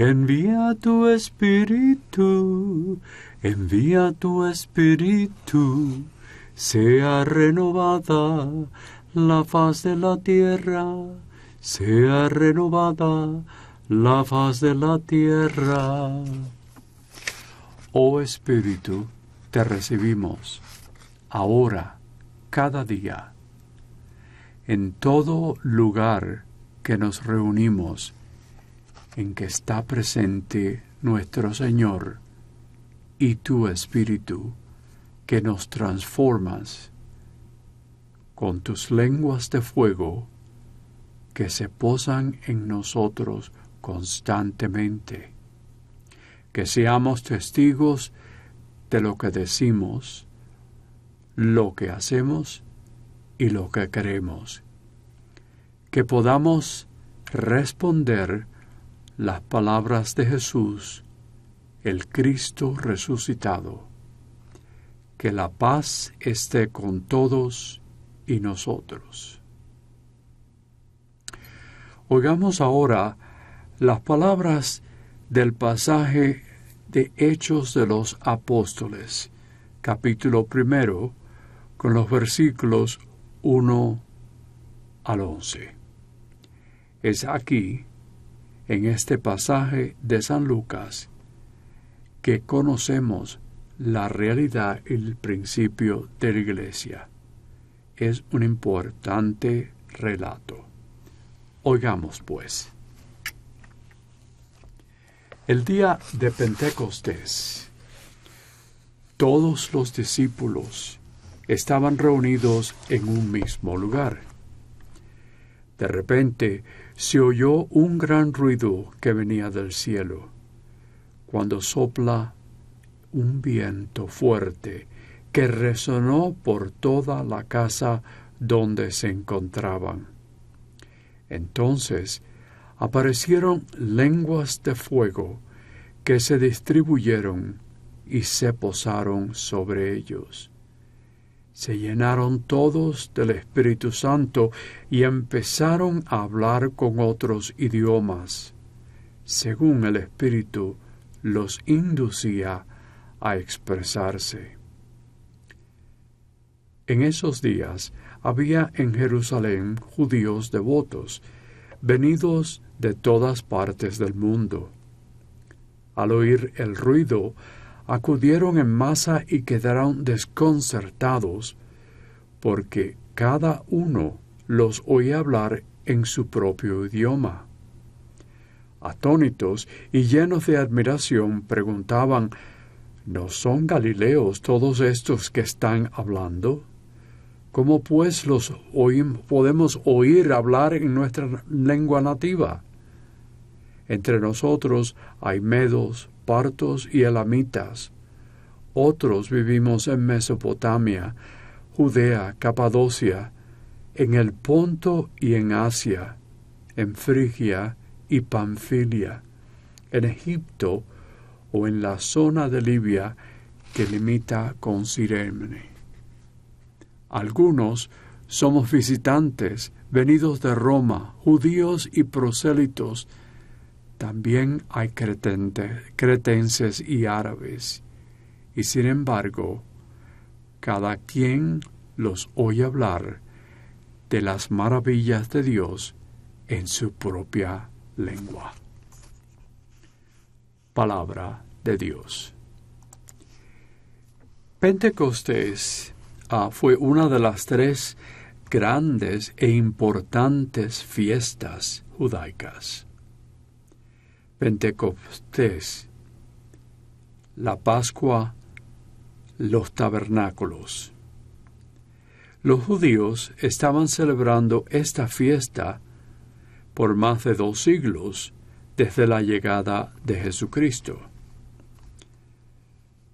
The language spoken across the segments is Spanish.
envía tu espíritu, envía tu espíritu, sea renovada la faz de la tierra, sea renovada la faz de la tierra. Oh Espíritu, te recibimos ahora, cada día, en todo lugar que nos reunimos, en que está presente nuestro Señor y tu Espíritu, que nos transformas con tus lenguas de fuego que se posan en nosotros constantemente que seamos testigos de lo que decimos, lo que hacemos y lo que queremos. Que podamos responder las palabras de Jesús, el Cristo resucitado. Que la paz esté con todos y nosotros. Oigamos ahora las palabras del pasaje de Hechos de los Apóstoles, capítulo primero, con los versículos 1 al 11. Es aquí, en este pasaje de San Lucas, que conocemos la realidad y el principio de la Iglesia. Es un importante relato. Oigamos pues. El día de Pentecostés, todos los discípulos estaban reunidos en un mismo lugar. De repente se oyó un gran ruido que venía del cielo, cuando sopla un viento fuerte que resonó por toda la casa donde se encontraban. Entonces aparecieron lenguas de fuego que se distribuyeron y se posaron sobre ellos. Se llenaron todos del Espíritu Santo y empezaron a hablar con otros idiomas, según el Espíritu los inducía a expresarse. En esos días había en Jerusalén judíos devotos, venidos de todas partes del mundo. Al oír el ruido, acudieron en masa y quedaron desconcertados, porque cada uno los oía hablar en su propio idioma. Atónitos y llenos de admiración preguntaban ¿No son Galileos todos estos que están hablando? ¿Cómo pues los podemos oír hablar en nuestra lengua nativa? Entre nosotros hay medos, y elamitas. Otros vivimos en Mesopotamia, Judea, Capadocia, en el Ponto y en Asia, en Frigia y Panfilia, en Egipto o en la zona de Libia que limita con Sirene. Algunos somos visitantes venidos de Roma, judíos y prosélitos. También hay cretenses y árabes. Y sin embargo, cada quien los oye hablar de las maravillas de Dios en su propia lengua. Palabra de Dios. Pentecostés Ah, fue una de las tres grandes e importantes fiestas judaicas. Pentecostés, la Pascua, los tabernáculos. Los judíos estaban celebrando esta fiesta por más de dos siglos, desde la llegada de Jesucristo.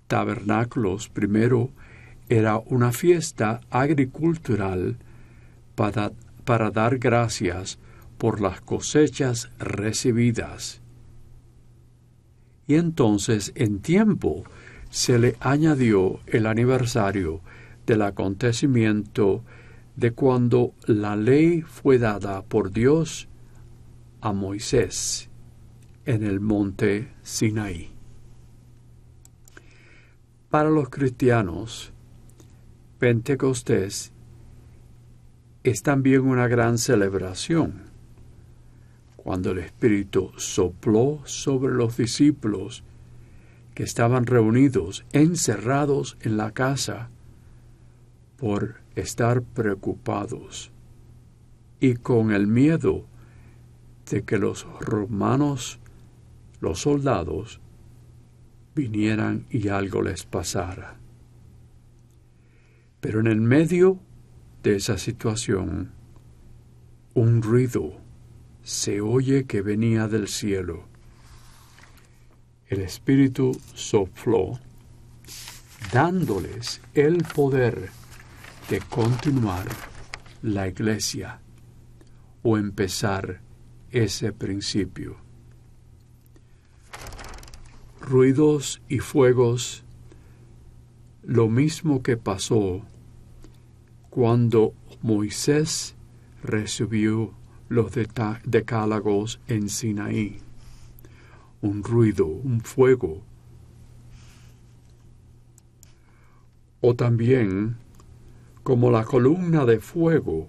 Tabernáculos primero era una fiesta agricultural para, para dar gracias por las cosechas recibidas. Y entonces en tiempo se le añadió el aniversario del acontecimiento de cuando la ley fue dada por Dios a Moisés en el monte Sinaí. Para los cristianos, Pentecostés es también una gran celebración. Cuando el Espíritu sopló sobre los discípulos que estaban reunidos, encerrados en la casa, por estar preocupados y con el miedo de que los romanos, los soldados, vinieran y algo les pasara. Pero en el medio de esa situación, un ruido se oye que venía del cielo. El Espíritu sopló, dándoles el poder de continuar la iglesia o empezar ese principio. Ruidos y fuegos, lo mismo que pasó cuando Moisés recibió los decálagos en Sinaí. Un ruido, un fuego. O también como la columna de fuego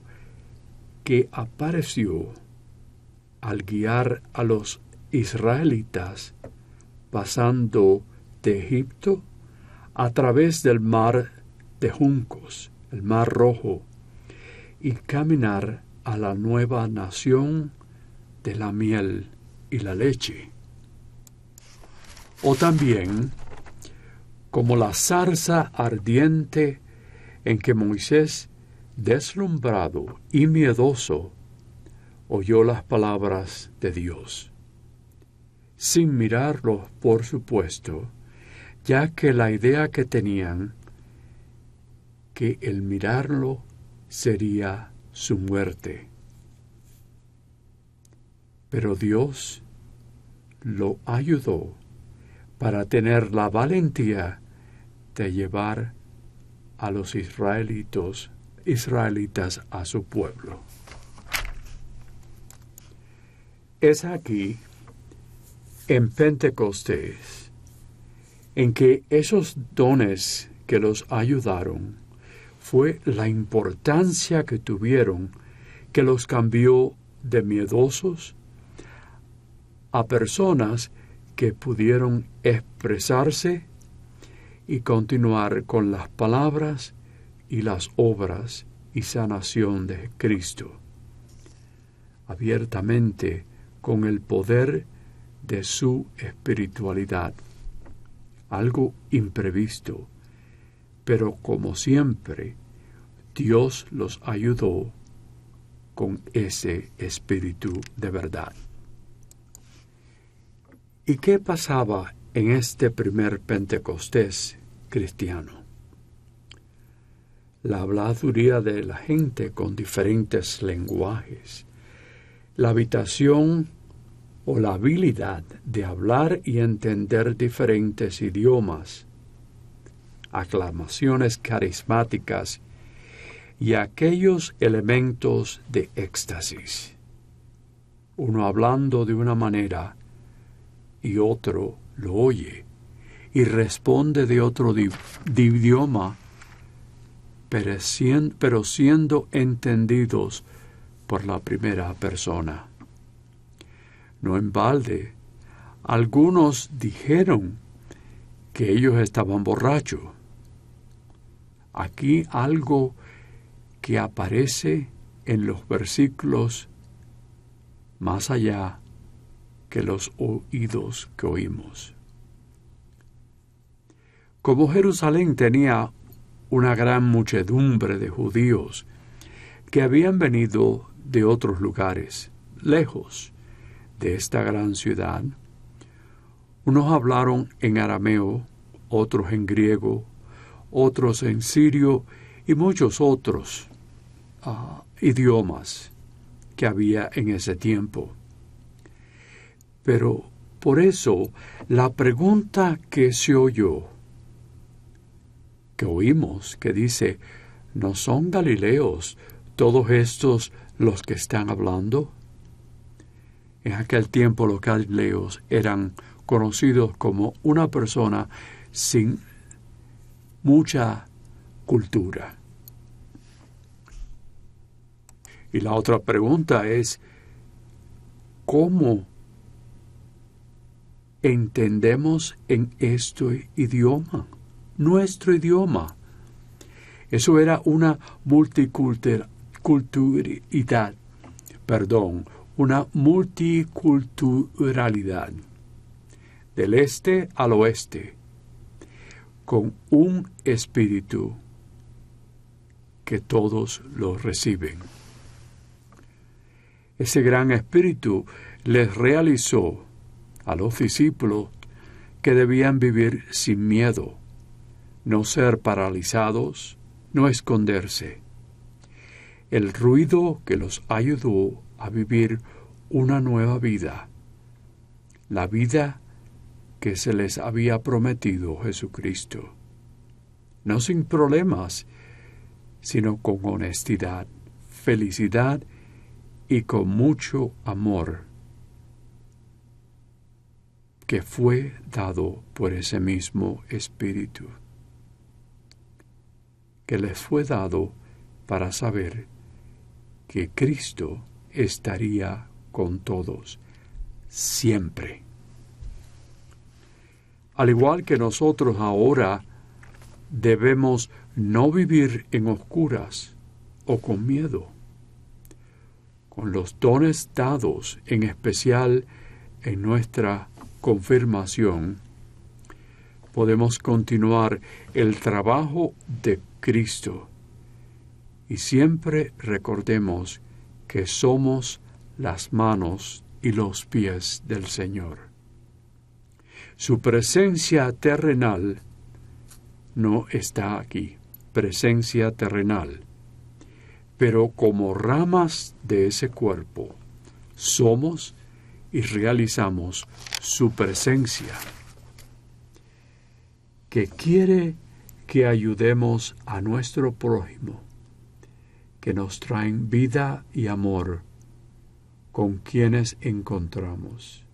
que apareció al guiar a los israelitas pasando de Egipto a través del mar de juncos, el mar rojo, y caminar a la nueva nación de la miel y la leche. O también como la zarza ardiente en que Moisés, deslumbrado y miedoso, oyó las palabras de Dios. Sin mirarlo, por supuesto, ya que la idea que tenían que el mirarlo sería su muerte. Pero Dios lo ayudó para tener la valentía de llevar a los israelitos, israelitas a su pueblo. Es aquí, en Pentecostés, en que esos dones que los ayudaron fue la importancia que tuvieron que los cambió de miedosos a personas que pudieron expresarse y continuar con las palabras y las obras y sanación de Cristo, abiertamente con el poder de su espiritualidad. Algo imprevisto, pero como siempre, Dios los ayudó con ese espíritu de verdad. ¿Y qué pasaba en este primer Pentecostés cristiano. La habladuría de la gente con diferentes lenguajes, la habitación o la habilidad de hablar y entender diferentes idiomas, aclamaciones carismáticas y aquellos elementos de éxtasis. Uno hablando de una manera y otro lo oye y responde de otro idioma, pero siendo entendidos por la primera persona. No en balde, algunos dijeron que ellos estaban borrachos. Aquí algo que aparece en los versículos más allá que los oídos que oímos. Como Jerusalén tenía una gran muchedumbre de judíos que habían venido de otros lugares, lejos, de esta gran ciudad. Unos hablaron en arameo, otros en griego, otros en sirio y muchos otros idiomas que había en ese tiempo. Pero por eso la pregunta que se oyó, que oímos, que dice, ¿no son galileos todos estos los que están hablando? En aquel tiempo los galileos eran conocidos como una persona sin mucha cultura. Y la otra pregunta es, ¿cómo entendemos en este idioma, nuestro idioma? Eso era una multiculturalidad, perdón, una multiculturalidad del este al oeste, con un espíritu que todos lo reciben. Ese gran espíritu les realizó a los discípulos que debían vivir sin miedo, no ser paralizados, no esconderse. El ruido que los ayudó a vivir una nueva vida, la vida que se les había prometido Jesucristo. No sin problemas, sino con honestidad, felicidad y con mucho amor que fue dado por ese mismo Espíritu, que les fue dado para saber que Cristo estaría con todos siempre. Al igual que nosotros ahora debemos no vivir en oscuras o con miedo con los dones dados, en especial en nuestra confirmación, podemos continuar el trabajo de Cristo. Y siempre recordemos que somos las manos y los pies del Señor. Su presencia terrenal no está aquí, presencia terrenal pero como ramas de ese cuerpo somos y realizamos su presencia, que quiere que ayudemos a nuestro prójimo, que nos traen vida y amor con quienes encontramos.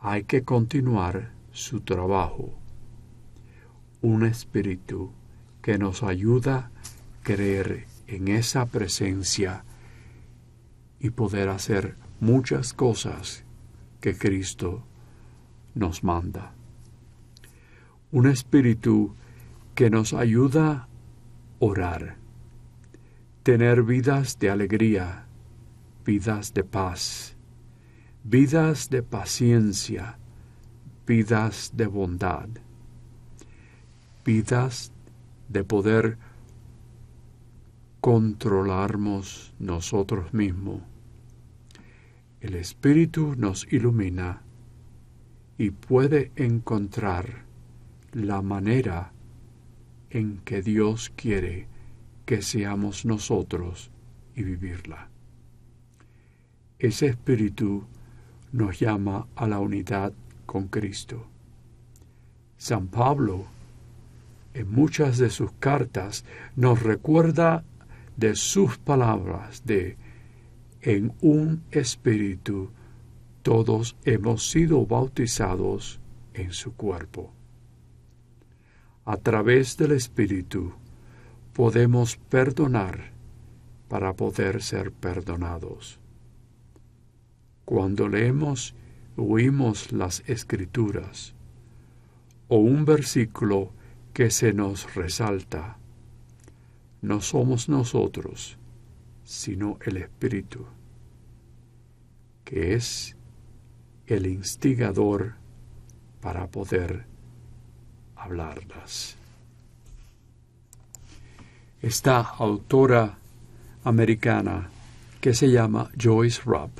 Hay que continuar su trabajo, un espíritu que nos ayuda a creer en esa presencia y poder hacer muchas cosas que Cristo nos manda. Un espíritu que nos ayuda a orar, tener vidas de alegría, vidas de paz, vidas de paciencia, vidas de bondad, vidas de poder controlarnos nosotros mismos. El Espíritu nos ilumina y puede encontrar la manera en que Dios quiere que seamos nosotros y vivirla. Ese Espíritu nos llama a la unidad con Cristo. San Pablo, en muchas de sus cartas, nos recuerda de sus palabras de en un espíritu todos hemos sido bautizados en su cuerpo. A través del espíritu podemos perdonar para poder ser perdonados. Cuando leemos oímos las escrituras o un versículo que se nos resalta, no somos nosotros, sino el Espíritu, que es el instigador para poder hablarlas. Esta autora americana que se llama Joyce Rupp,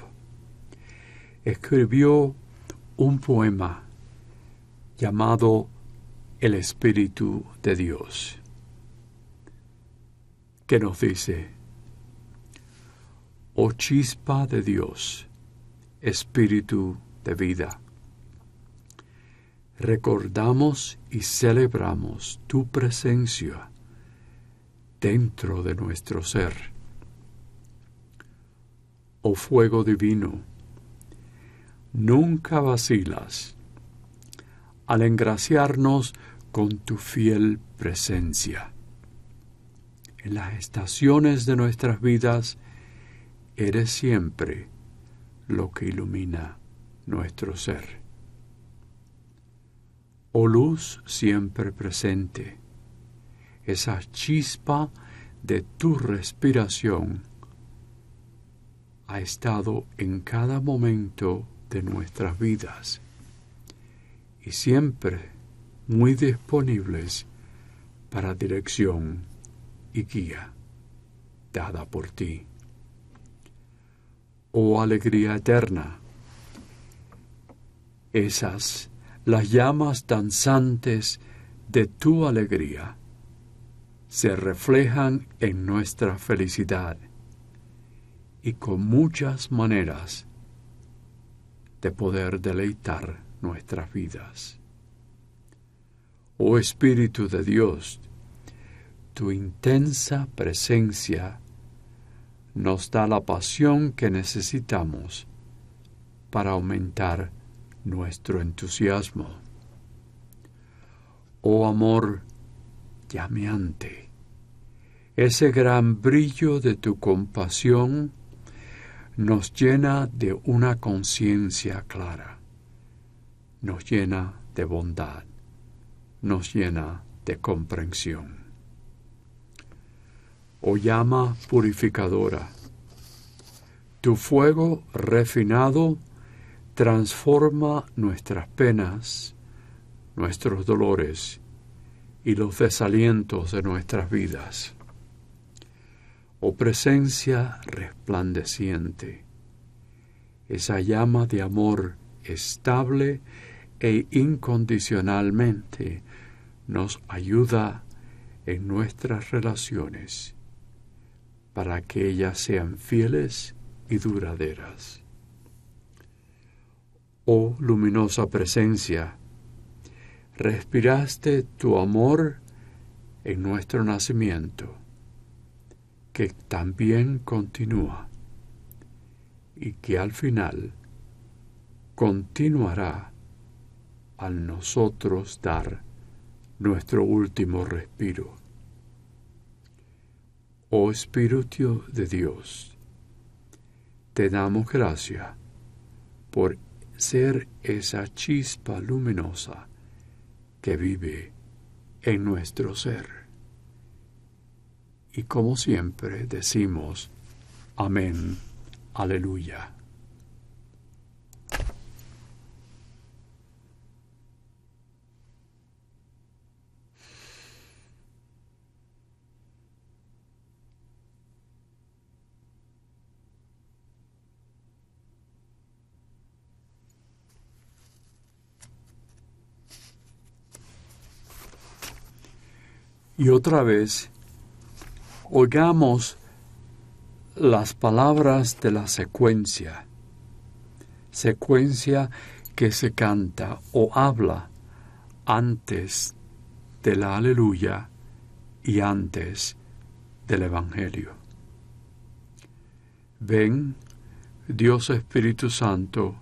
escribió un poema llamado El Espíritu de Dios, que nos dice, Oh chispa de Dios, Espíritu de vida, recordamos y celebramos tu presencia dentro de nuestro ser. Oh fuego divino, nunca vacilas al engraciarnos con tu fiel presencia. En las estaciones de nuestras vidas eres siempre lo que ilumina nuestro ser. Oh luz siempre presente, esa chispa de tu respiración ha estado en cada momento de nuestras vidas y siempre muy disponibles para dirección y guía dada por ti. Oh alegría eterna, esas las llamas danzantes de tu alegría se reflejan en nuestra felicidad y con muchas maneras de poder deleitar nuestras vidas. Oh Espíritu de Dios, tu intensa presencia nos da la pasión que necesitamos para aumentar nuestro entusiasmo. Oh amor llameante, ese gran brillo de tu compasión nos llena de una conciencia clara nos llena de bondad, nos llena de comprensión. Oh llama purificadora, tu fuego refinado transforma nuestras penas, nuestros dolores y los desalientos de nuestras vidas. Oh presencia resplandeciente, esa llama de amor estable e incondicionalmente nos ayuda en nuestras relaciones para que ellas sean fieles y duraderas. Oh luminosa presencia, respiraste tu amor en nuestro nacimiento, que también continúa y que al final continuará al nosotros dar nuestro último respiro. Oh Espíritu de Dios, te damos gracia por ser esa chispa luminosa que vive en nuestro ser. Y como siempre decimos, amén, aleluya. Y otra vez, oigamos las palabras de la secuencia, secuencia que se canta o habla antes de la aleluya y antes del Evangelio. Ven, Dios Espíritu Santo,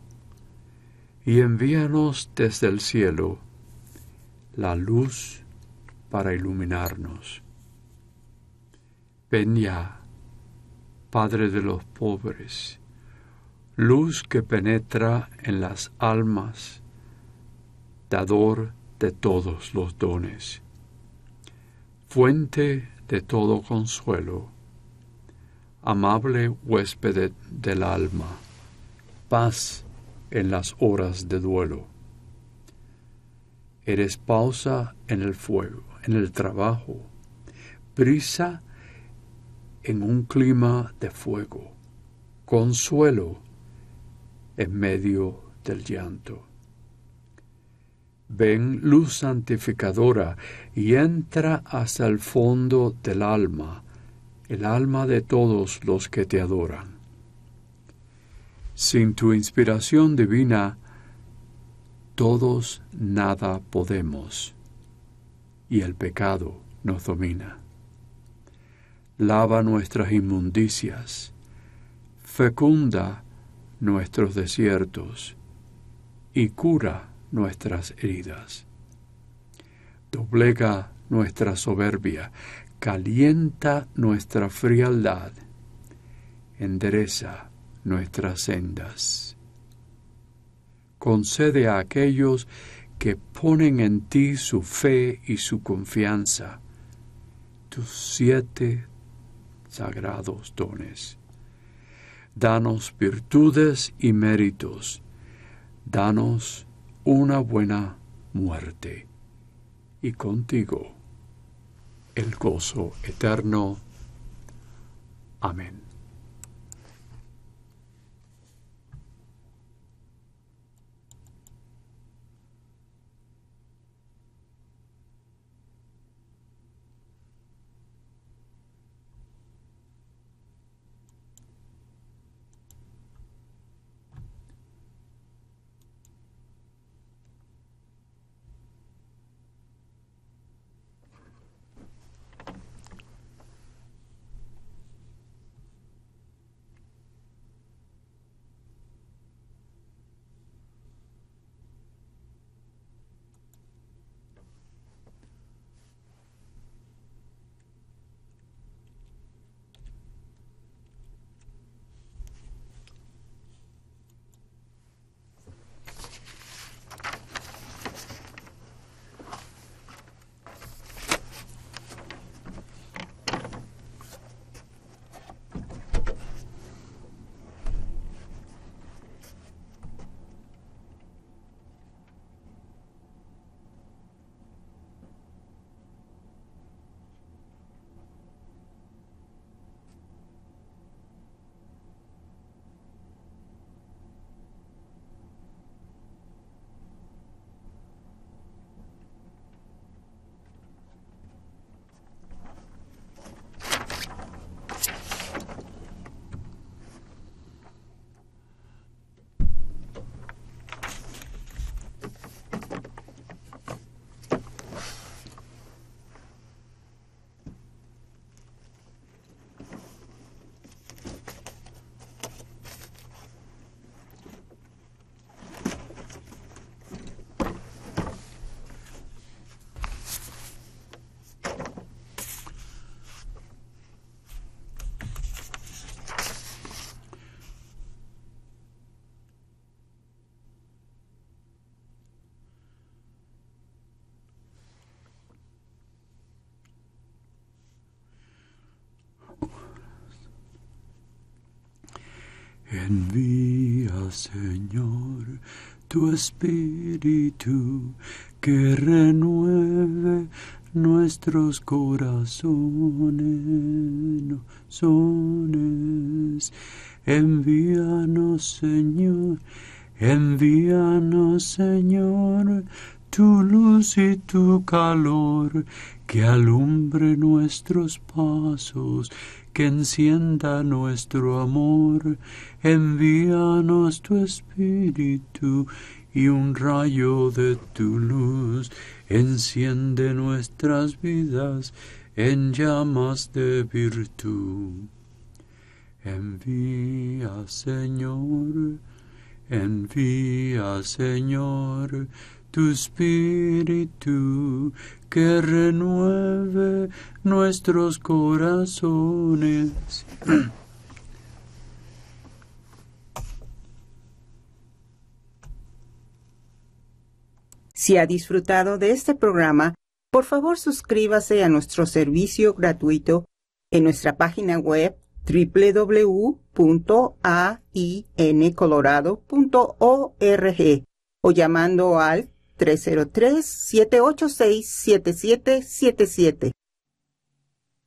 y envíanos desde el cielo la luz para iluminarnos. Ya, Padre de los pobres, luz que penetra en las almas, dador de todos los dones, fuente de todo consuelo, amable huésped del alma, paz en las horas de duelo. Eres pausa en el fuego en el trabajo, brisa en un clima de fuego, consuelo en medio del llanto. Ven luz santificadora y entra hasta el fondo del alma, el alma de todos los que te adoran. Sin tu inspiración divina, todos nada podemos, y el pecado nos domina. Lava nuestras inmundicias, fecunda nuestros desiertos, y cura nuestras heridas. Doblega nuestra soberbia, calienta nuestra frialdad, endereza nuestras sendas. Concede a aquellos que ponen en ti su fe y su confianza tus siete sagrados dones. Danos virtudes y méritos. Danos una buena muerte y contigo el gozo eterno. Amén. Envía, Señor, tu espíritu que renueve nuestros corazones. Envíanos, Señor, envíanos, Señor, tu luz y tu calor que alumbre nuestros pasos que encienda nuestro amor, envíanos tu espíritu y un rayo de tu luz enciende nuestras vidas en llamas de virtud. Envía, Señor, envía, Señor, tu espíritu que renueve nuestros corazones. Si ha disfrutado de este programa, por favor suscríbase a nuestro servicio gratuito en nuestra página web www.aincolorado.org o llamando al 303-786-7777.